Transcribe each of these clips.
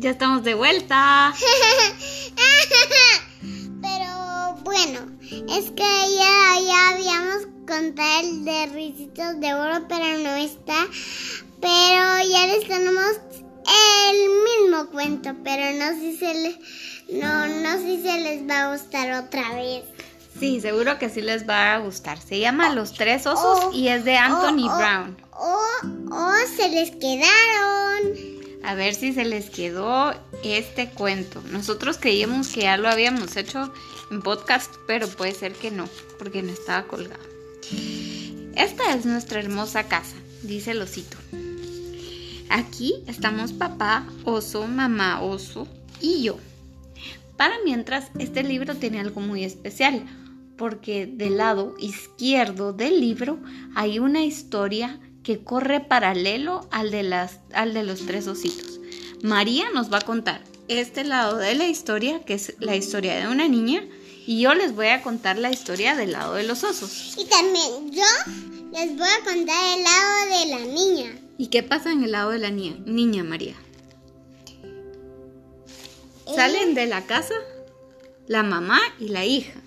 Ya estamos de vuelta. Pero bueno, es que ya, ya habíamos contado el de Ricitos de Oro, pero no está. Pero ya les tenemos el mismo cuento, pero no sé si se les, no, no sé si se les va a gustar otra vez. Sí, seguro que sí les va a gustar. Se llama Los Tres Osos Oh, y es de Anthony oh, oh, Brown. O, o se les quedaron. A ver si se les quedó este cuento. Nosotros creíamos que ya lo habíamos hecho en podcast, pero puede ser que no, porque no estaba colgado. Esta es nuestra hermosa casa, dice el. Aquí estamos papá oso, mamá oso y yo. Para mientras, este libro tiene algo muy especial, porque del lado izquierdo del libro hay una historia que corre paralelo al de, las, al de los tres ositos. María nos va a contar este lado de la historia, que es la historia de una niña, y yo les voy a contar la historia del lado de los osos. Y también yo les voy a contar el lado de la niña. ¿Y qué pasa en el lado de la niña, niña María? Salen de la casa la mamá y la hija.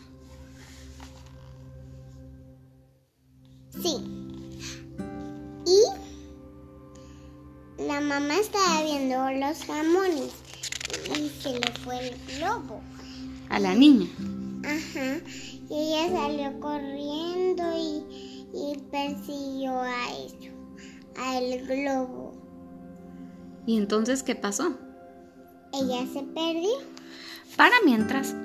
Los jamones y se le fue el globo. A la niña. Ajá. Y ella salió corriendo y, y persiguió a eso, a el globo. ¿Y entonces qué pasó? Ella se perdió. Para mientras,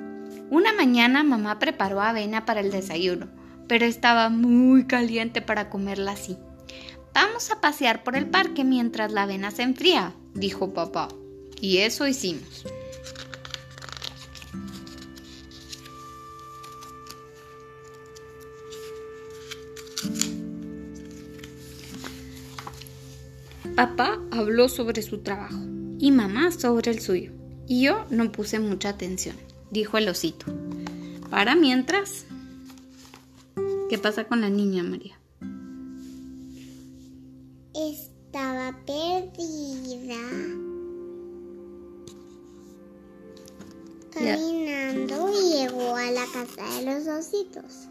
una mañana mamá preparó avena para el desayuno, pero estaba muy caliente para comerla así. Vamos a pasear por el parque mientras la avena se enfría, dijo papá. Y eso hicimos. Papá habló sobre su trabajo y mamá sobre el suyo. Y yo no puse mucha atención, dijo el osito. Para mientras, ¿qué pasa con la niña María? Estaba perdida. Caminando y llegó a la casa de los ositos.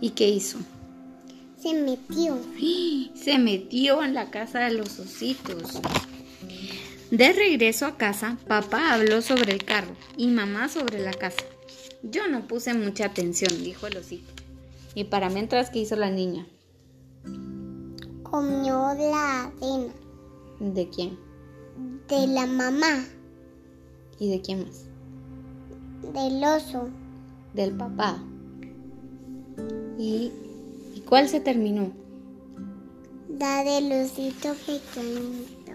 ¿Y qué hizo? Se metió. Se metió en la casa de los ositos. De regreso a casa, papá habló sobre el carro y mamá sobre la casa. Yo no puse mucha atención, dijo el osito. Y para mientras, ¿qué hizo la niña? Comió la avena ¿De quién? de la mamá, ¿Y de quién más? del oso. Del papá. ¿Y, ¿y cuál se terminó? La del osito pequeñito.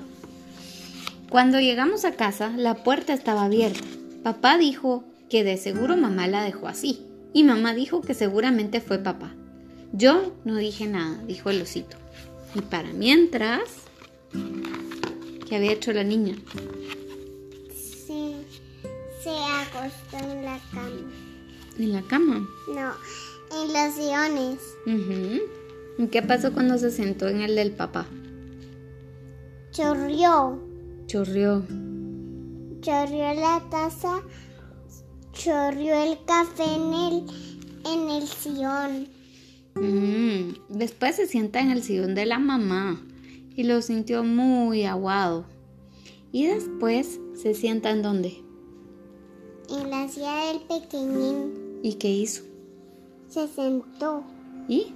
Cuando llegamos a casa, la puerta estaba abierta. Papá dijo que de seguro mamá la dejó así. Y mamá dijo que seguramente fue papá. Yo no dije nada, dijo el osito. Y para mientras, ¿qué había hecho la niña? Se, se acostó en la cama. En la cama. No, en los sillones. ¿Y qué pasó cuando se sentó en el del papá? Chorrió. Chorrió. Chorrió la taza. Chorrió el café en el, en el sillón. Mm, Después se sienta en el sillón de la mamá y lo sintió muy aguado. Y después se sienta en donde. En la silla del pequeñín. ¿Y qué hizo? Se sentó. ¿Y?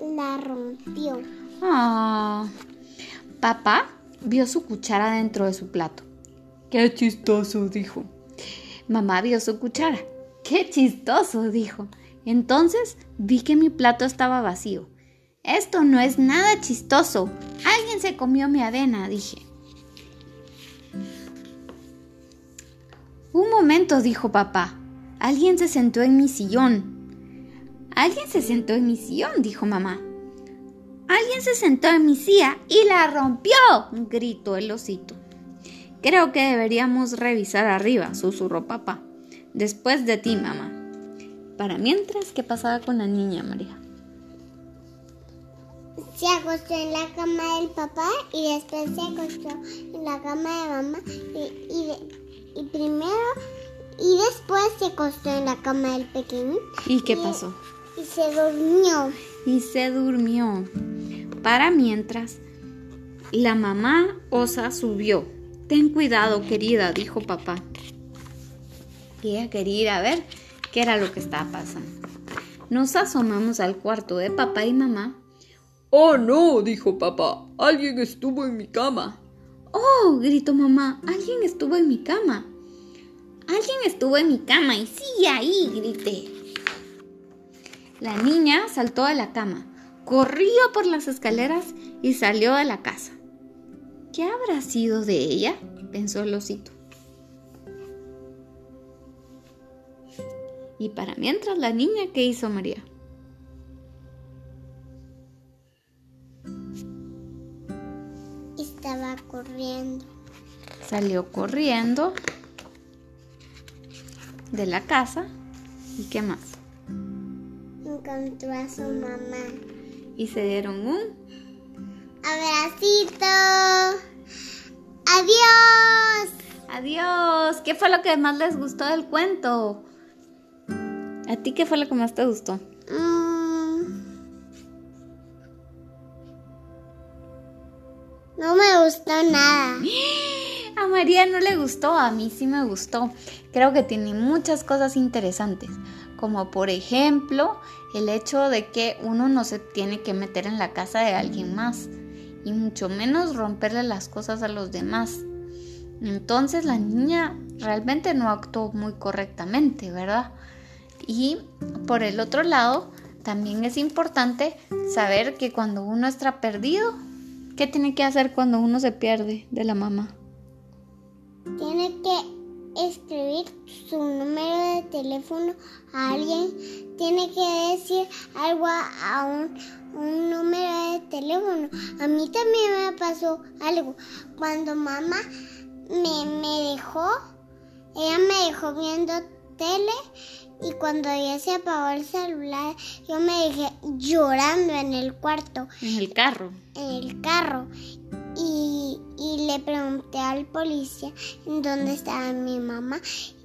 La rompió. Ah. Papá vio su cuchara dentro de su plato. Qué chistoso, dijo. Mamá vio su cuchara. Qué chistoso, dijo. Entonces vi que mi plato estaba vacío. Esto no es nada chistoso. Alguien se comió mi avena, dije. Un momento, dijo papá. Alguien se sentó en mi sillón. Alguien se sentó en mi sillón, dijo mamá. Alguien se sentó en mi silla y la rompió, gritó el osito. Creo que deberíamos revisar arriba, susurró papá. Después de ti, mamá. Para mientras, ¿qué pasaba con la niña María? se acostó en la cama del papá y después se acostó en la cama de mamá y, y, primero y después se acostó en la cama del pequeño. ¿Y qué pasó? Y se durmió. Y se durmió. Para mientras, la mamá osa subió. Ten cuidado, querida, dijo papá. Y ella quería ir a ver qué era lo que estaba pasando. Nos asomamos al cuarto de papá y mamá Oh, no, dijo papá, alguien estuvo en mi cama. Oh, gritó mamá, alguien estuvo en mi cama. Alguien estuvo en mi cama y sigue ahí, grité. La niña saltó de la cama, corrió por las escaleras y salió de la casa. ¿Qué habrá sido de ella? pensó el osito. Y para mientras la niña, ¿qué hizo María? estaba corriendo. Salió corriendo de la casa. ¿Y qué más? Encontró a su mamá. Y se dieron un abracito. Adiós. Adiós. ¿Qué fue lo que más les gustó del cuento? ¿A ti qué fue lo que más te gustó? No me gustó nada. A María no le gustó, a mí sí me gustó. Creo que tiene muchas cosas interesantes, como por ejemplo el hecho de que uno no se tiene que meter en la casa de alguien más y mucho menos romperle las cosas a los demás. Entonces la niña realmente no actuó muy correctamente, ¿verdad? Y por el otro lado, también es importante saber que cuando uno está perdido, ¿Qué tiene que hacer cuando uno se pierde de la mamá? Tiene que escribir su número de teléfono a alguien. Tiene que decir algo a un, número de teléfono. A mí también me pasó algo. Cuando mamá me, me dejó, ella me dejó viendo tele y cuando ya se apagó el celular, yo me dejé llorando en el cuarto. En el carro. En el carro. Y, le pregunté al policía en dónde estaba mi mamá.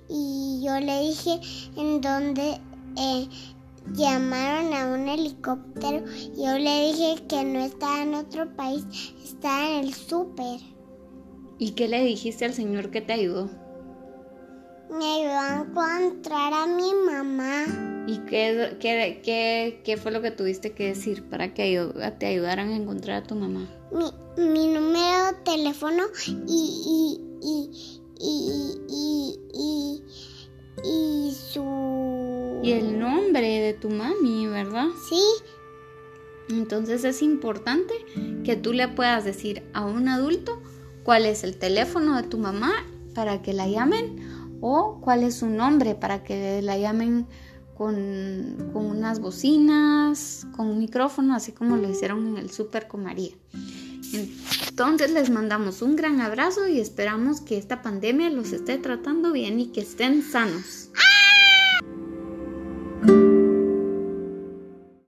Y yo le dije en dónde eh, llamaron a un helicóptero. Y yo le dije que no estaba en otro país, estaba en el súper. ¿Y qué le dijiste al señor que te ayudó? Me ayudó a encontrar a mi mamá. ¿Y qué, qué, qué, fue lo que tuviste que decir para que te ayudaran a encontrar a tu mamá? Mi, mi número de teléfono y, y, y, y, y, su... Y el nombre de tu mami, ¿verdad? Sí. Entonces es importante que tú le puedas decir a un adulto cuál es el teléfono de tu mamá para que la llamen o cuál es su nombre para que la llamen con, unas bocinas, con un micrófono, así como lo hicieron en el Super con María. Entonces les mandamos un gran abrazo y esperamos que esta pandemia los esté tratando bien y que estén sanos.